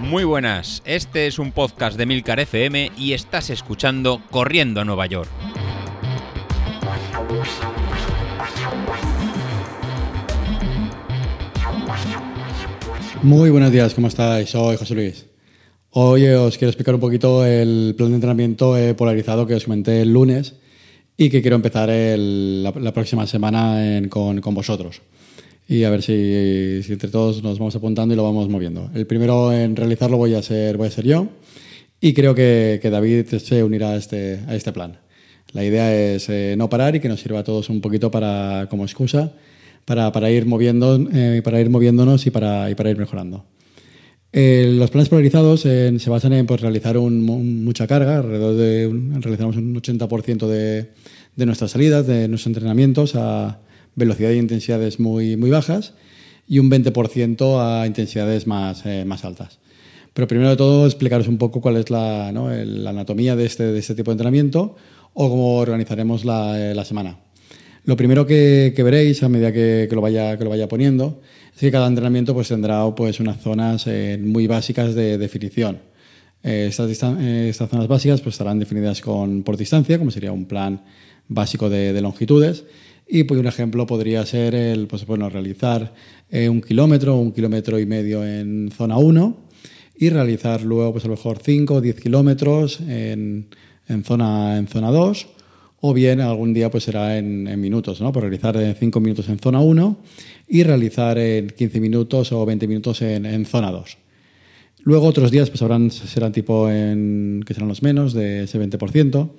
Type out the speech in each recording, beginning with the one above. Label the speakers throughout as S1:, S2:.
S1: Muy buenas, este es un podcast de Milcar FM y estás escuchando Corriendo a Nueva York.
S2: Muy buenos días, ¿cómo estáis? Soy José Luis. Hoy os quiero explicar un poquito el plan de entrenamiento eh, polarizado que os comenté el lunes y que quiero empezar la, próxima semana con, vosotros. Y a ver si, entre todos nos vamos apuntando y lo vamos moviendo. El primero en realizarlo voy a ser, voy a ser yo y creo que, David se unirá a este, a este plan. La idea es eh, no parar y que nos sirva a todos un poquito para, como excusa para, ir, moviendo, eh, para ir moviéndonos y para, para ir mejorando. Eh, los planes polarizados se basan en pues, realizar mucha carga, alrededor de realizamos un 80% de, de, nuestras salidas, de nuestros entrenamientos a velocidad e intensidades muy, muy bajas y un 20% a intensidades más, eh, más altas. Pero primero de todo explicaros un poco cuál es la, anatomía de este, de este, tipo de entrenamiento o cómo organizaremos la, la semana. Lo primero que, veréis a medida que, lo vaya, que lo vaya poniendo es que cada entrenamiento pues, tendrá pues, unas zonas eh, muy básicas de definición. Eh, eh, estas, zonas básicas pues, estarán definidas con, por distancia, como sería un plan básico de, longitudes. Y pues, un ejemplo podría ser el pues, bueno, realizar un kilómetro o un kilómetro y medio en zona 1 y realizar luego pues, a lo mejor 5 o 10 kilómetros en, en, zona, en zona 2 o bien algún día pues será en, minutos, ¿no? por realizar 5 minutos en zona 1 y realizar en 15 minutos o 20 minutos en, zona 2. Luego otros días pues habrán, serán tipo en, que serán los menos, de ese 20%,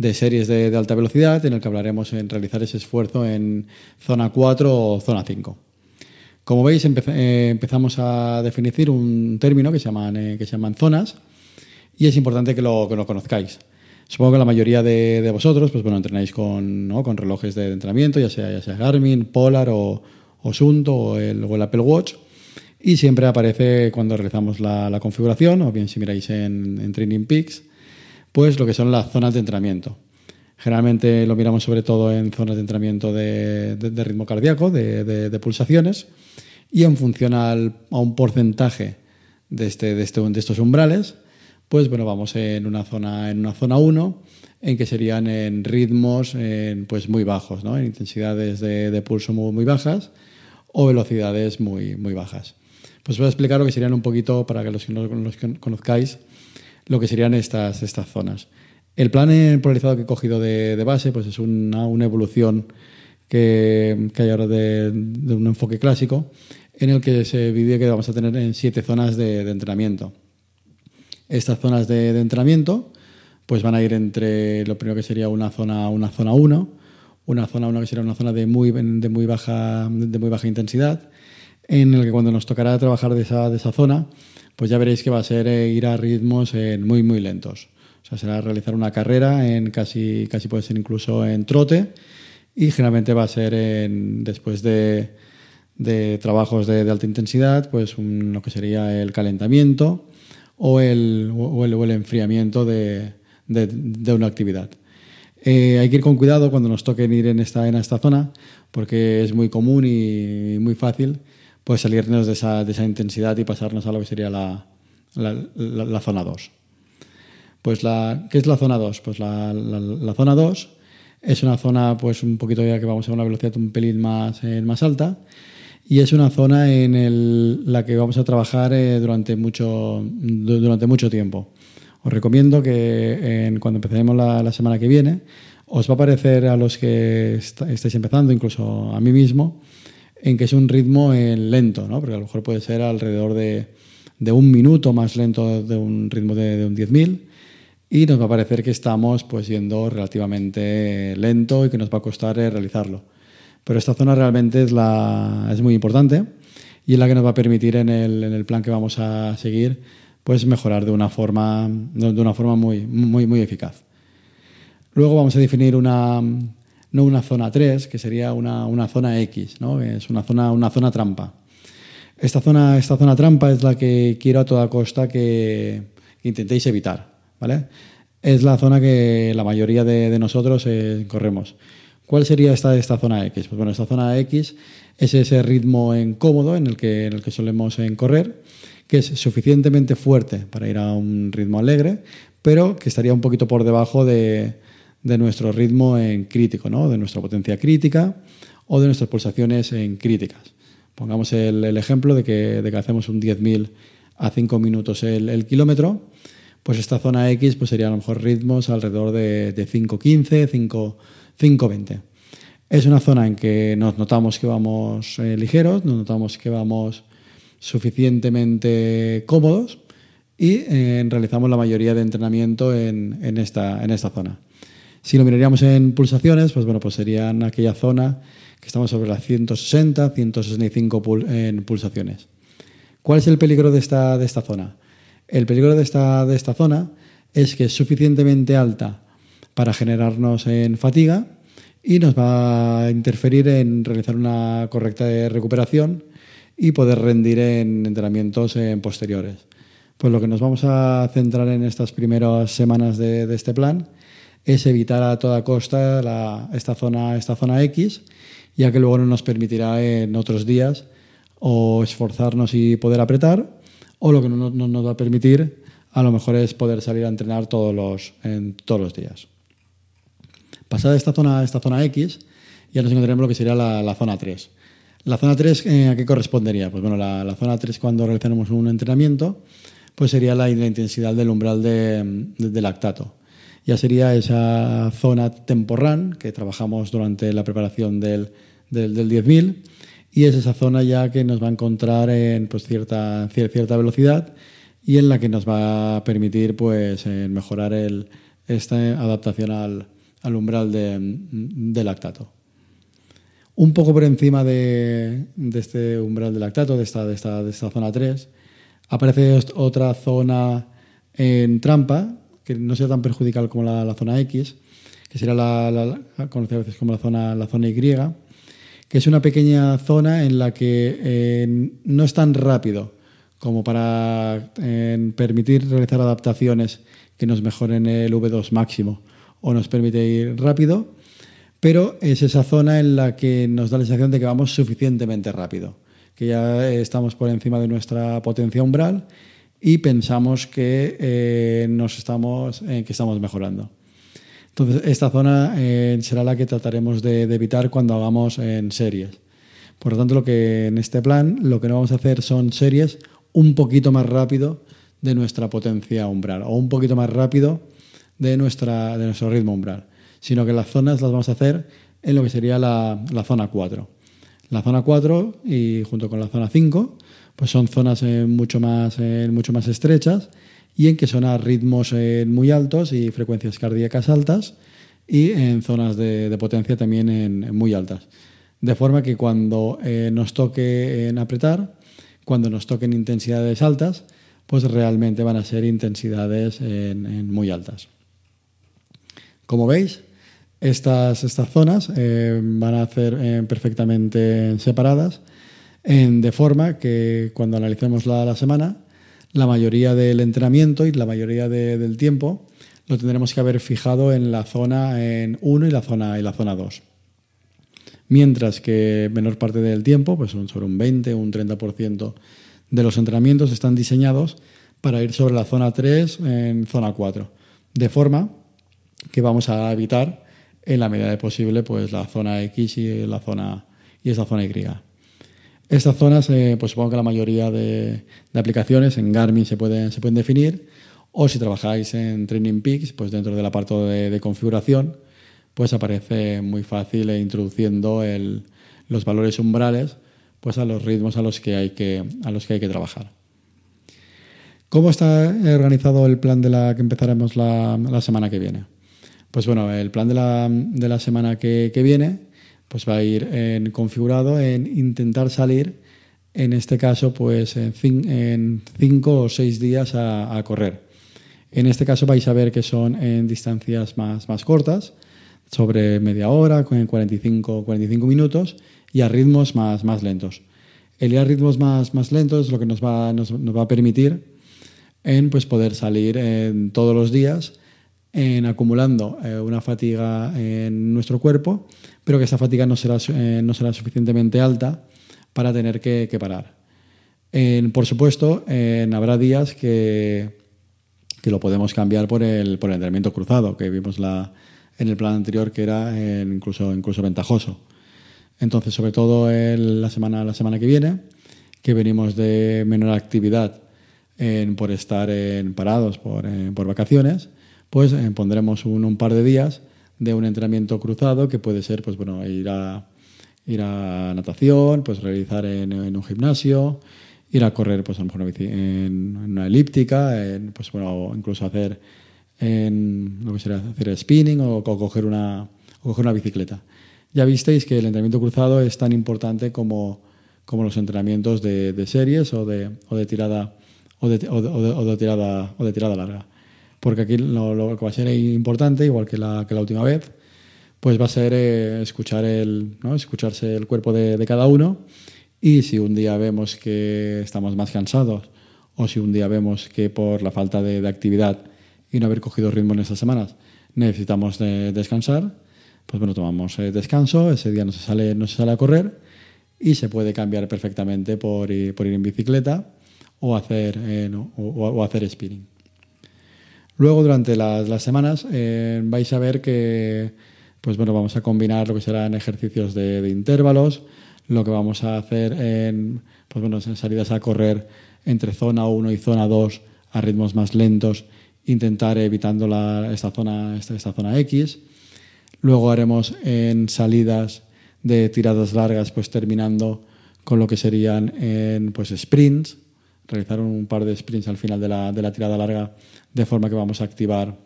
S2: de series de, alta velocidad, en el que hablaremos en realizar ese esfuerzo en zona 4 o zona 5. Como veis, eh, empezamos a definir un término que se llaman, eh, que se llaman zonas y es importante que lo, que lo conozcáis. Supongo que la mayoría de, vosotros, pues bueno, entrenáis con, ¿no? con relojes de entrenamiento, ya sea, ya sea Garmin, Polar o, o Sunto o el, el, Apple Watch. Y siempre aparece cuando realizamos la, la configuración, o bien si miráis en, en, Training Peaks, pues lo que son las zonas de entrenamiento. Generalmente lo miramos sobre todo en zonas de entrenamiento de, ritmo cardíaco, de, pulsaciones, y en función a un porcentaje de, este, de, este, de estos umbrales, pues bueno, vamos en una zona en una zona 1 en que serían en ritmos pues muy bajos, ¿no? en intensidades de, pulso muy, bajas o velocidades muy, muy bajas. Pues voy a explicar lo que serían un poquito, para que los, los que conozcáis, lo que serían estas, estas zonas. El plan polarizado que he cogido de, base pues es una, una evolución que, que, hay ahora de, un enfoque clásico, en el que se divide que vamos a tener en siete zonas de entrenamiento. Estas zonas de, entrenamiento pues van a ir entre lo primero que sería una zona una zona 1, una zona 1 que sería una zona de muy, de muy, baja, de muy baja intensidad, en el que cuando nos tocará trabajar de esa, de esa zona, pues ya veréis que va a ser eh, ir a ritmos muy, muy lentos. O sea, será realizar una carrera en casi, casi puede ser incluso en trote y generalmente va a ser en, después de, trabajos de, alta intensidad, pues lo que sería el calentamiento o el, o el, enfriamiento de, de, una actividad. Eh, hay que ir con cuidado cuando nos toquen ir en esta, en esta zona, porque es muy común y muy fácil pues salirnos de esa, de esa intensidad y pasarnos a lo que sería la, la, la, zona 2. Pues la, ¿Qué es la zona 2? Pues la, la, zona 2 es una zona pues un poquito ya que vamos a una velocidad un pelín más, eh, más alta y es una zona en la que vamos a trabajar eh, durante, mucho, durante mucho tiempo. Os recomiendo que cuando empecemos la, semana que viene, os va a parecer a los que estáis empezando, incluso a mí mismo, en que es un ritmo eh, lento, ¿no? porque a lo mejor puede ser alrededor de, un minuto más lento de un ritmo de, un 10.000 y nos va a parecer que estamos pues yendo relativamente lento y que nos va a costar eh, realizarlo. Pero esta zona realmente es, la, es muy importante y es la que nos va a permitir en el, en el plan que vamos a seguir pues mejorar de una forma, de una forma muy, muy, muy eficaz. Luego vamos a definir una, no una zona 3, que sería una, una zona X, ¿no? es una zona, una zona trampa. Esta zona, esta zona trampa es la que quiero a toda costa que, intentéis evitar. ¿vale? Es la zona que la mayoría de, nosotros eh, corremos. ¿Cuál sería esta, esta zona X? Pues bueno, esta zona X es ese ritmo en cómodo en el que, en el que solemos en correr, que es suficientemente fuerte para ir a un ritmo alegre, pero que estaría un poquito por debajo de, de nuestro ritmo en crítico, ¿no? de nuestra potencia crítica o de nuestras pulsaciones en críticas. Pongamos el, ejemplo de que, de que, hacemos un 10.000 a 5 minutos el, el, kilómetro, pues esta zona X pues sería a lo mejor ritmos alrededor de, de 5.15, 5.20. Es una zona en que nos notamos que vamos eh, ligeros, nos notamos que vamos suficientemente cómodos y eh, realizamos la mayoría de entrenamiento en, en, esta, en esta zona. Si lo miraríamos en pulsaciones, pues bueno, pues serían aquella zona que estamos sobre las 160, 165 pul en pulsaciones. ¿Cuál es el peligro de esta, de esta zona? El peligro de esta, de esta zona es que es suficientemente alta para generarnos en fatiga y nos va a interferir en realizar una correcta recuperación y poder rendir en entrenamientos en posteriores. Pues lo que nos vamos a centrar en estas primeras semanas de, de este plan es evitar a toda costa la, esta, zona, esta zona X, ya que luego no nos permitirá en otros días o esforzarnos y poder apretar, o lo que no, no nos va a permitir a lo mejor es poder salir a entrenar todos los, en todos los días. Pasada esta zona, esta zona X, ya nos encontraremos lo que sería la, la zona 3. La zona 3, eh, ¿a qué correspondería? Pues bueno, la, la, zona 3 cuando realizamos un entrenamiento, pues sería la, intensidad del umbral de, lactato. Ya sería esa zona temporán que trabajamos durante la preparación del, del, del 10.000 y es esa zona ya que nos va a encontrar en pues, cierta, cierta velocidad y en la que nos va a permitir pues, mejorar el, esta adaptación al, al umbral de, de, lactato. Un poco por encima de, de, este umbral de lactato, de esta, de, esta, de esta zona 3, aparece otra zona en trampa, que no sea tan perjudicial como la, zona X, que será la, conocida a veces como la zona, la zona Y, que es una pequeña zona en la que eh, no es tan rápido como para eh, permitir realizar adaptaciones que nos mejoren el V2 máximo o nos permite ir rápido, pero es esa zona en la que nos da la sensación de que vamos suficientemente rápido, que ya estamos por encima de nuestra potencia umbral y pensamos que eh, nos estamos, eh, que estamos mejorando. Entonces, esta zona eh, será la que trataremos de, evitar cuando hagamos en series. Por lo tanto, lo que en este plan lo que no vamos a hacer son series un poquito más rápido de nuestra potencia umbral o un poquito más rápido de, nuestra, de nuestro ritmo umbral, sino que las zonas las vamos a hacer en lo que sería la, la zona 4. La zona 4 y junto con la zona 5 pues son zonas eh, mucho, más, eh, mucho más estrechas y en que son a ritmos eh, muy altos y frecuencias cardíacas altas y en zonas de, potencia también muy altas. De forma que cuando nos toque en apretar, cuando nos toquen intensidades altas, pues realmente van a ser intensidades en, en muy altas. Como veis, estas, estas zonas van a ser perfectamente separadas, de forma que cuando analicemos la, semana, la mayoría del entrenamiento y la mayoría de, del tiempo lo tendremos que haber fijado en la zona en 1 y la zona, y la zona 2. Mientras que menor parte del tiempo, pues son sobre un 20 o un 30% de los entrenamientos están diseñados para ir sobre la zona 3 en zona 4. De forma que vamos a evitar en la medida de posible pues la zona X y la zona y esta zona Y. Estas zonas, eh, pues supongo que la mayoría de, aplicaciones en Garmin se pueden, se pueden definir, o si trabajáis en Training Peaks, pues dentro del apartado de, de configuración, pues aparece muy fácil e introduciendo los valores umbrales pues a los ritmos a los que hay que, a los que, hay que trabajar. ¿Cómo está organizado el plan de la que empezaremos la, semana que viene? Pues bueno, el plan de la, de la semana que, viene pues va a ir en, configurado en intentar salir, en este caso, pues en, cin, en cinco o seis días a, correr. En este caso vais a ver que son en distancias más, más cortas, sobre media hora, con 45, 45 minutos, y a ritmos más, más lentos. El ir a ritmos más, más lentos es lo que nos va, nos va a permitir en pues, poder salir en todos los días en acumulando eh, una fatiga en nuestro cuerpo, pero que esa fatiga no será, eh, no será suficientemente alta para tener que, parar. por supuesto, habrá días que, que, lo podemos cambiar por el, por el entrenamiento cruzado, que vimos la, en el plan anterior que era incluso, incluso ventajoso. Entonces, sobre todo la, semana, la semana que viene, que venimos de menor actividad por estar en parados por, por vacaciones, pues eh, pondremos un, par de días de un entrenamiento cruzado que puede ser pues bueno ir a ir a natación pues realizar en, un gimnasio ir a correr pues a lo mejor en una elíptica pues bueno incluso hacer en lo que sería hacer spinning o, coger una coger una bicicleta. Ya visteis que el entrenamiento cruzado es tan importante como, como los entrenamientos de, series o de, o tirada o o de, tirada o de tirada larga porque aquí lo, que va a ser importante, igual que la, que la última vez, pues va a ser eh, escuchar el, ¿no? escucharse el cuerpo de, de, cada uno y si un día vemos que estamos más cansados o si un día vemos que por la falta de, de actividad y no haber cogido ritmo en esas semanas necesitamos descansar, pues bueno, tomamos eh, descanso, ese día no se, sale, no se sale a correr y se puede cambiar perfectamente por, por ir en bicicleta o hacer, eh, o, o hacer spinning. Luego, durante las, semanas, eh, vais a ver que pues bueno, vamos a combinar lo que serán ejercicios de, intervalos, lo que vamos a hacer en, pues bueno, en salidas a correr entre zona 1 y zona 2 a ritmos más lentos, intentar evitando esta, zona, esta, zona X. Luego haremos en salidas de tiradas largas, pues terminando con lo que serían en pues, sprints, realizar un par de sprints al final de la, de la tirada larga de forma que vamos a activar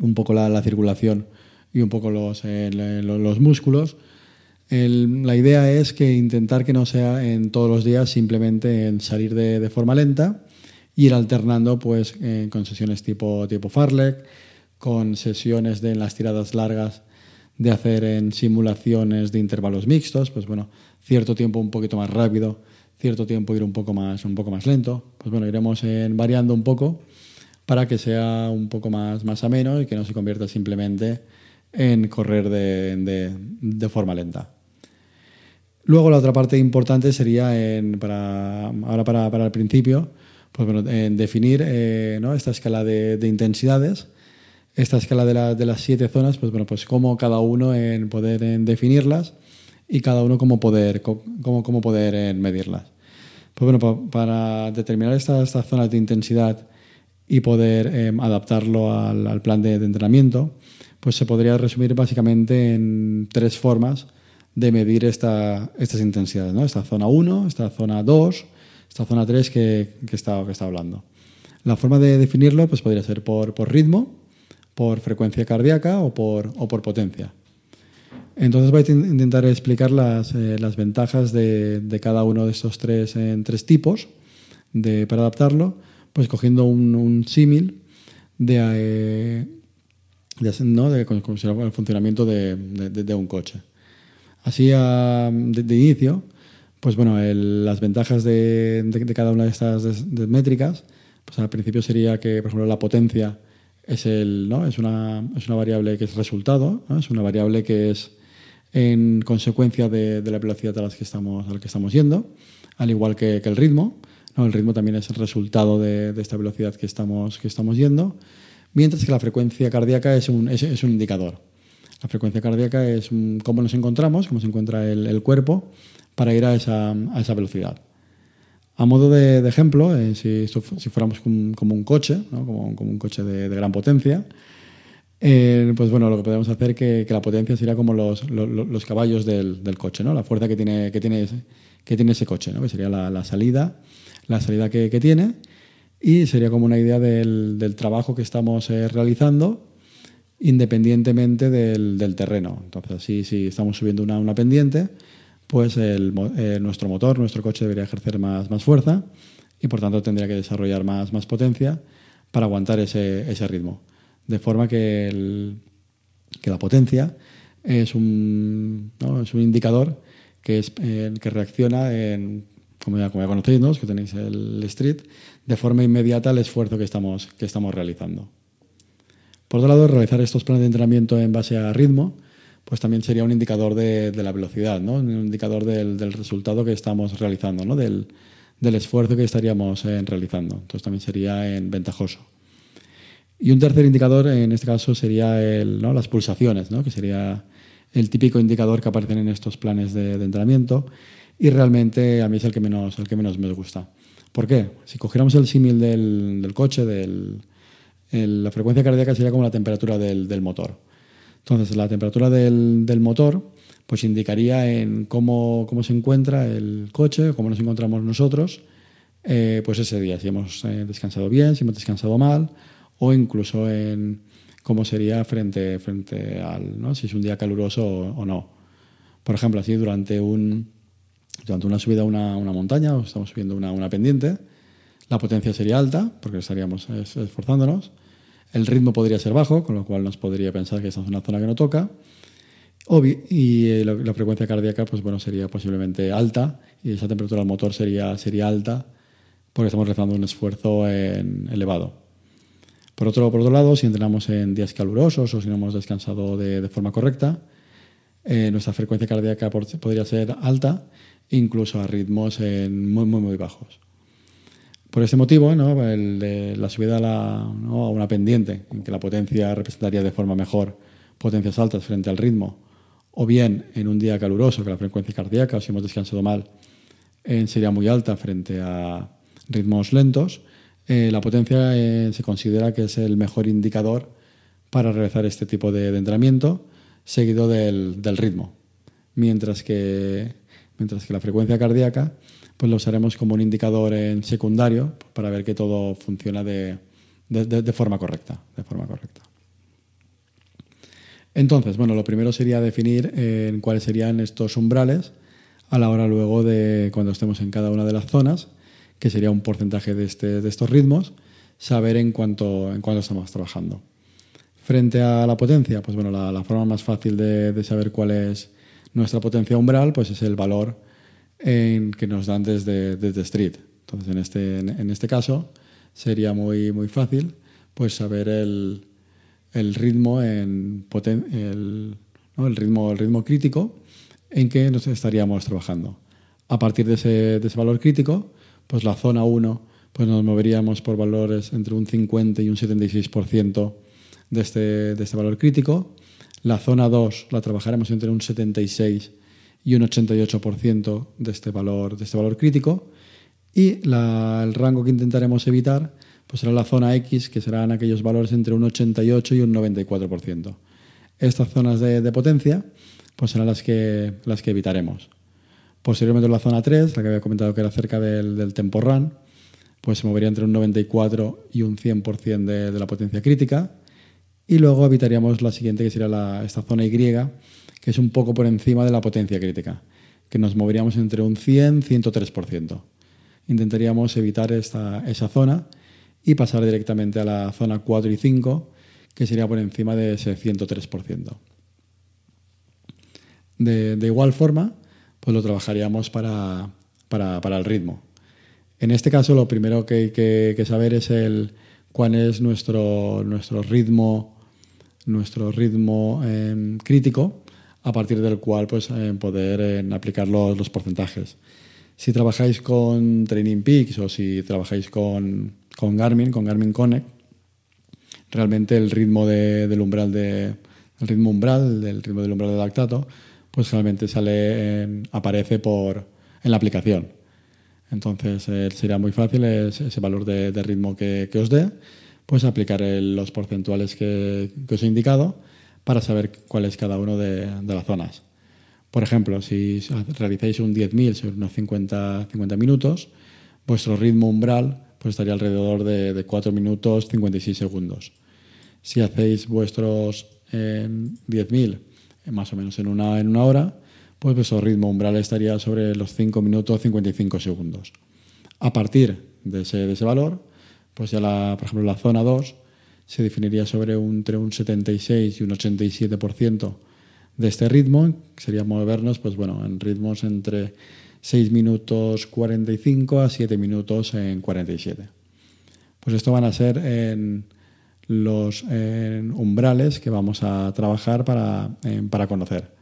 S2: un poco la, circulación y un poco los, los músculos. la idea es que intentar que no sea en todos los días simplemente en salir de, forma lenta ir alternando pues eh, con sesiones tipo, tipo Farlek, con sesiones de en las tiradas largas de hacer en simulaciones de intervalos mixtos, pues bueno, cierto tiempo un poquito más rápido, cierto tiempo ir un poco más, un poco más lento. Pues bueno, iremos variando un poco para que sea un poco más, más ameno y que no se convierta simplemente en correr de, de, forma lenta. Luego la otra parte importante sería, en, para, ahora para, para, el principio, pues bueno, en definir eh, ¿no? esta escala de, intensidades, esta escala de, de, las siete zonas, pues bueno, pues cómo cada uno en poder definirlas y cada uno cómo poder, cómo, cómo poder medirlas. Pues bueno, para determinar estas, estas zonas de intensidad y poder em, adaptarlo al, plan de, entrenamiento, pues se podría resumir básicamente en tres formas de medir esta, estas intensidades. ¿no? Esta zona 1, esta zona 2, esta zona 3 que, que, está, que está hablando. La forma de definirlo pues podría ser por, por ritmo, por frecuencia cardíaca o por, o por potencia. Entonces voy a intentar explicar las, eh, las ventajas de, de, cada uno de estos tres, en tres tipos de, para adaptarlo pues cogiendo un, un símil de, eh, de, ¿no? de, el funcionamiento de, de, un coche. Así de, inicio, pues bueno, las ventajas de, cada una de estas métricas, pues al principio sería que, por ejemplo, la potencia es, el, ¿no? es, una, es una variable que es resultado, es una variable que es en consecuencia de, la velocidad a la que estamos, a la que estamos yendo, al igual que, el ritmo. El ritmo también es el resultado de, esta velocidad que estamos, yendo, mientras que la frecuencia cardíaca es un, indicador. La frecuencia cardíaca es cómo nos encontramos, cómo se encuentra el, cuerpo para ir a esa, velocidad. A modo de, ejemplo, eh, si, fuéramos como, un coche, como, un coche de, gran potencia, eh, pues bueno, lo que podemos hacer es que, la potencia sería como los, los, caballos del, coche, ¿no? la fuerza que tiene, que tiene, ese, que tiene ese coche, ¿no? que sería la, salida la salida que, tiene y sería como una idea del, trabajo que estamos eh, realizando independientemente del, terreno. Entonces, si, estamos subiendo una, pendiente, pues el, eh, nuestro motor, nuestro coche debería ejercer más, más fuerza y por tanto tendría que desarrollar más, potencia para aguantar ese ritmo. De forma que, que la potencia es un, es un indicador que, es, eh, que reacciona en como ya, como conocéis, que tenéis el street, de forma inmediata al esfuerzo que estamos, que estamos realizando. Por otro lado, realizar estos planes de entrenamiento en base a ritmo, pues también sería un indicador de, la velocidad, ¿no? un indicador del, resultado que estamos realizando, ¿no? del, esfuerzo que estaríamos eh, realizando. Entonces también sería en ventajoso. Y un tercer indicador en este caso sería el, ¿no? las pulsaciones, ¿no? que sería el típico indicador que aparecen en estos planes de, entrenamiento y realmente a mí es el que menos, el que menos me gusta. ¿Por qué? Si cogiéramos el símil del, del, coche, del, la frecuencia cardíaca sería como la temperatura del, del motor. Entonces, la temperatura del, motor pues indicaría en cómo, cómo, se encuentra el coche, cómo nos encontramos nosotros, eh, pues ese día, si hemos eh, descansado bien, si hemos descansado mal, o incluso en cómo sería frente, frente al, ¿no? si es un día caluroso o, no. Por ejemplo, así durante, un, durante una subida a una, montaña, o estamos subiendo una, una pendiente, la potencia sería alta, porque estaríamos esforzándonos, el ritmo podría ser bajo, con lo cual nos podría pensar que esta es una zona que no toca. Y eh, la frecuencia cardíaca pues bueno, sería posiblemente alta y esa temperatura del motor sería, sería alta porque estamos realizando un esfuerzo elevado. Por otro, por otro lado, si entrenamos en días calurosos o si no hemos descansado de, forma correcta, eh, nuestra frecuencia cardíaca podría ser alta, incluso a ritmos muy, muy, muy bajos. Por ese motivo, la subida a, una pendiente, en que la potencia representaría de forma mejor potencias altas frente al ritmo, o bien en un día caluroso, que la frecuencia cardíaca, o si hemos descansado mal, eh, sería muy alta frente a ritmos lentos, eh, la potencia eh, se considera que es el mejor indicador para realizar este tipo de, entrenamiento, seguido del, ritmo. Mientras que, mientras que la frecuencia cardíaca pues lo usaremos como un indicador en secundario para ver que todo funciona de, forma correcta. De forma correcta. Entonces, bueno, lo primero sería definir en cuáles serían estos umbrales a la hora luego de cuando estemos en cada una de las zonas, que sería un porcentaje de, este, estos ritmos, saber en cuánto, en cuánto estamos trabajando. Frente a la potencia, pues bueno, la, forma más fácil de, de, saber cuál es nuestra potencia umbral, pues es el valor en, que nos dan desde, desde Street. Entonces, en este, este caso, sería muy, muy fácil pues, saber el, el ritmo, en el, ¿no? el, ritmo, el ritmo crítico en que nos estaríamos trabajando. A partir de ese, de ese valor crítico, pues la zona 1 pues nos moveríamos por valores entre un 50 y un 76% de este, de este valor crítico. La zona 2 la trabajaremos entre un 76 y un 88% de este valor, de este valor crítico. Y el rango que intentaremos evitar pues será la zona X, que serán aquellos valores entre un 88 y un 94%. Estas zonas de, potencia pues serán las que, las que evitaremos. Posteriormente la zona 3, la que había comentado que era cerca del, del tempo run, pues se movería entre un 94 y un 100% de, de, la potencia crítica. Y luego evitaríamos la siguiente, que sería la, esta zona Y, que es un poco por encima de la potencia crítica, que nos moveríamos entre un 100 103%. Intentaríamos evitar esta, esa zona y pasar directamente a la zona 4 y 5, que sería por encima de ese 103%. De, de igual forma, pues lo trabajaríamos para, para, para, el ritmo. En este caso, lo primero que hay que, saber es el, cuál es nuestro, nuestro ritmo, nuestro ritmo eh, crítico a partir del cual pues, eh, poder eh, aplicar los, los, porcentajes. Si trabajáis con Training Peaks o si trabajáis con, con Garmin, con Garmin Connect, realmente el ritmo de, del umbral de el ritmo umbral, del ritmo del umbral de lactato, pues realmente sale, aparece por, en la aplicación. Entonces eh, sería muy fácil ese valor de, de ritmo que, os dé, pues aplicar los porcentuales que, os he indicado para saber cuál es cada uno de, las zonas. Por ejemplo, si realizáis un 10.000 sobre unos 50, 50 minutos, vuestro ritmo umbral pues estaría alrededor de, 4 minutos 56 segundos. Si hacéis vuestros 10.000 eh, más o menos en una, en una hora, pues vuestro ritmo umbral estaría sobre los 5 minutos 55 segundos. A partir de ese, de ese valor, pues ya la, por ejemplo la zona 2 se definiría sobre un, entre un 76 y un 87% de este ritmo, que sería movernos pues bueno, en ritmos entre 6 minutos 45 a 7 minutos en 47. Pues esto van a ser en los umbrales que vamos a trabajar para, para conocer.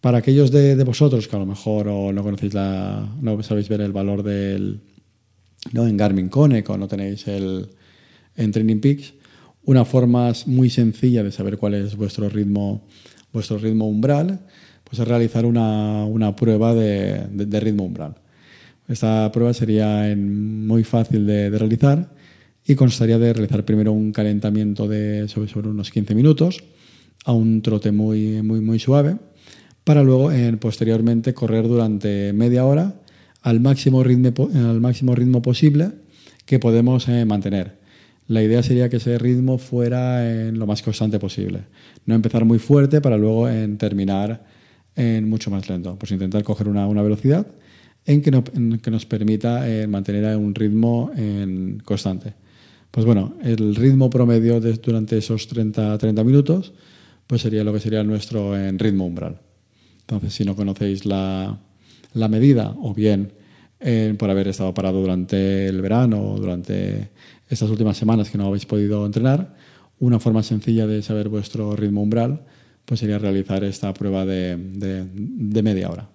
S2: Para aquellos de, vosotros que a lo mejor no conocéis la, no sabéis ver el valor del ¿no? en Garmin Connect o no tenéis el en Training Peaks, una forma muy sencilla de saber cuál es vuestro ritmo, vuestro ritmo umbral, pues es realizar una, una prueba de, de, ritmo umbral. Esta prueba sería muy fácil de, de, realizar y constaría de realizar primero un calentamiento de sobre, unos 15 minutos a un trote muy, muy, muy suave para luego posteriormente correr durante media hora al máximo ritmo, al máximo ritmo posible que podemos eh, mantener. La idea sería que ese ritmo fuera en lo más constante posible. No empezar muy fuerte para luego en terminar en mucho más lento. Pues intentar coger una, una velocidad en que, que, nos permita eh, mantener un ritmo en constante. Pues bueno, el ritmo promedio de, durante esos 30, 30 minutos pues sería lo que sería nuestro en ritmo umbral. Entonces, si no conocéis la, medida o bien eh, por haber estado parado durante el verano o durante estas últimas semanas que no habéis podido entrenar, una forma sencilla de saber vuestro ritmo umbral pues sería realizar esta prueba de, media hora.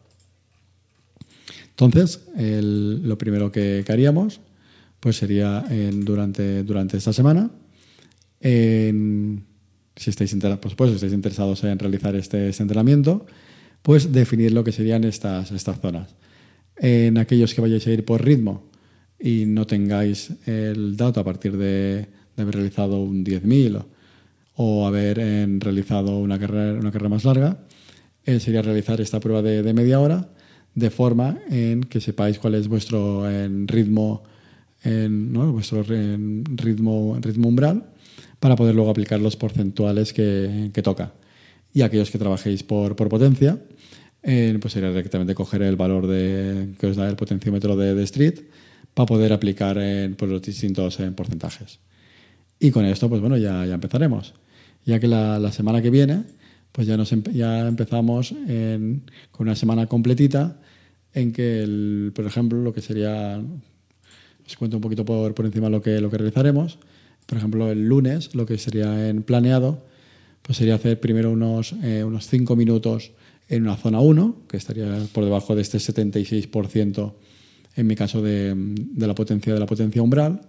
S2: Entonces, lo primero que, haríamos pues sería durante, durante esta semana, si, estáis pues, si estáis interesados en realizar este, este entrenamiento, pues definir lo que serían estas, estas zonas. En aquellos que vayáis a ir por ritmo y no tengáis el dato a partir de, haber realizado un 10.000 o, haber realizado una carrera, una carrera más larga, eh, sería realizar esta prueba de, media hora de forma en que sepáis cuál es vuestro ritmo, vuestro ritmo, ritmo umbral para poder luego aplicar los porcentuales que, toca. Y aquellos que trabajéis por, por potencia, eh, pues sería directamente coger el valor de, que os da el potenciómetro de, de Street para poder aplicar en, pues, los distintos porcentajes. Y con esto, pues bueno, ya, ya empezaremos. Ya que la, semana que viene, pues ya, nos ya empezamos con una semana completita en que, el, por ejemplo, lo que sería, os cuento un poquito por, por encima lo que, lo que realizaremos. Por ejemplo, el lunes, lo que sería en planeado, pues sería hacer primero unos, eh, unos cinco minutos en una zona 1, que estaría por debajo de este 76% en mi caso de, la potencia de la potencia umbral.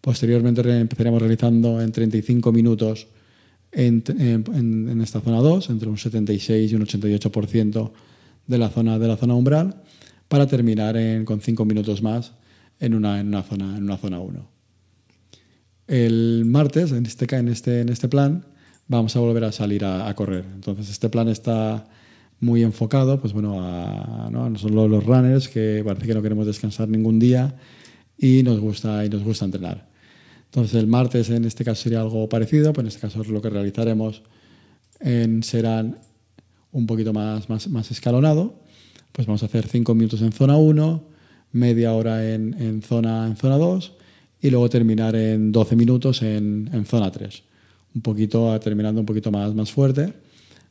S2: Posteriormente empezaríamos realizando en 35 minutos en, esta zona 2, entre un 76 y un 88% de la zona de la zona umbral, para terminar con 5 minutos más en una, en una, zona, en una zona 1. El martes, en este, en, este, en este plan, vamos a volver a salir a, correr. Entonces, este plan está muy enfocado, pues bueno, a, ¿no? los runners que parece que no queremos descansar ningún día y nos gusta y nos gusta entrenar. Entonces el martes en este caso sería algo parecido, pues en este caso lo que realizaremos en, serán un poquito más, más, más, escalonado. Pues vamos a hacer 5 minutos en zona 1, media hora en, zona, en zona 2 y luego terminar en 12 minutos en, en zona 3. Un poquito, terminando un poquito más, más fuerte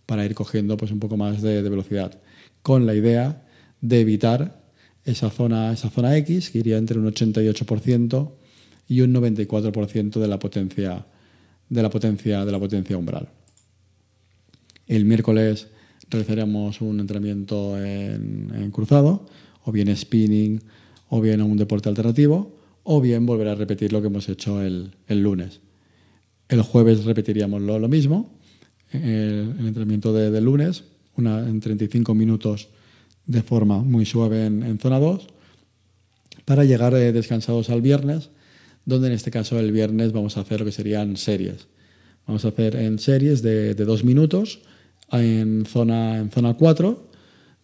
S2: para ir cogiendo pues, un poco más de, velocidad, con la idea de evitar esa zona, esa zona X, que iría entre un 88% y un 94% de la potencia de la potencia de la potencia umbral. El miércoles realizaremos un entrenamiento en, cruzado, o bien spinning, o bien un deporte alternativo, o bien volver a repetir lo que hemos hecho el, lunes. El jueves repetiríamos lo mismo, el, entrenamiento de, lunes, una, en 35 minutos de forma muy suave en, zona 2, para llegar eh, descansados al viernes, donde en este caso el viernes vamos a hacer lo que serían series. Vamos a hacer en series de, de dos minutos en zona, en zona 4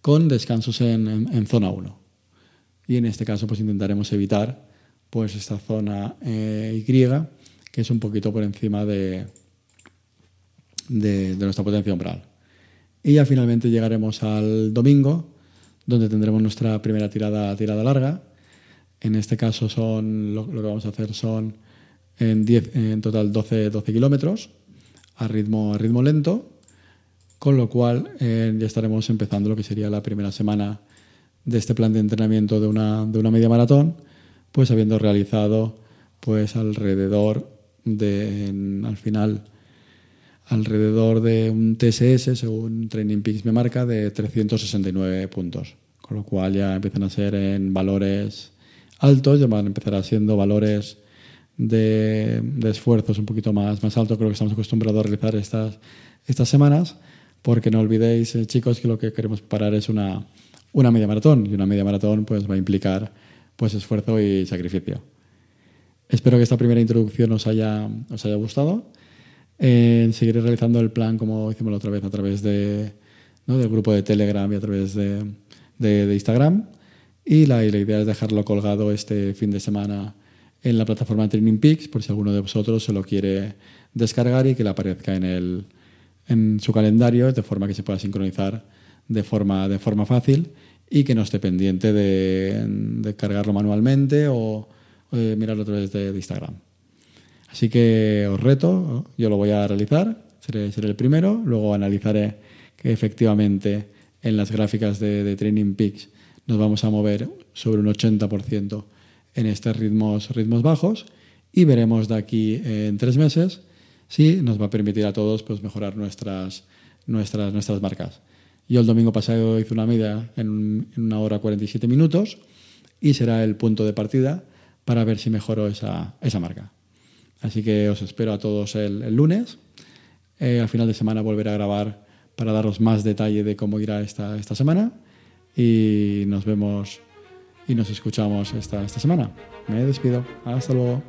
S2: con descansos en, zona 1. Y en este caso pues intentaremos evitar pues esta zona eh, Y, que es un poquito por encima de, de, nuestra potencia umbral. Y ya finalmente llegaremos al domingo, donde tendremos nuestra primera tirada, tirada larga. En este caso son, lo, que vamos a hacer son en, 10, en total 12, 12 kilómetros a ritmo, a ritmo lento, con lo cual eh, ya estaremos empezando lo que sería la primera semana de este plan de entrenamiento de una, de una media maratón, pues habiendo realizado pues alrededor de, al final, alrededor de un TSS, según Training Peaks me marca, de 369 puntos. Con lo cual ya empiezan a ser en valores altos, ya van a empezar siendo valores de, esfuerzos un poquito más, más altos que lo que estamos acostumbrados a realizar estas, estas semanas, porque no olvidéis, eh, chicos, que lo que queremos parar es una, una media maratón, y una media maratón pues, va a implicar pues, esfuerzo y sacrificio. Espero que esta primera introducción os haya, os haya gustado. Eh, seguiré realizando el plan como hicimos la otra vez a través de, del grupo de Telegram y a través de, de, Instagram. Y la, y la, idea es dejarlo colgado este fin de semana en la plataforma Training Peaks por si alguno de vosotros se lo quiere descargar y que le aparezca en, el, en su calendario de forma que se pueda sincronizar de forma, de forma fácil y que no esté pendiente de, cargarlo manualmente o, mirarlo a través de, Instagram. Así que os reto, yo lo voy a realizar, seré, seré el primero, luego analizaré que efectivamente en las gráficas de, de Training Peaks nos vamos a mover sobre un 80% en estos ritmos, ritmos bajos y veremos de aquí en tres meses si nos va a permitir a todos pues, mejorar nuestras, nuestras, nuestras marcas. Yo el domingo pasado hice una media en, una hora 47 minutos y será el punto de partida para ver si mejoro esa, esa marca. Así que os espero a todos el, lunes. Eh, al final de semana volveré a grabar para daros más detalle de cómo irá esta, esta semana y nos vemos y nos escuchamos esta, esta semana. Me despido. Hasta luego.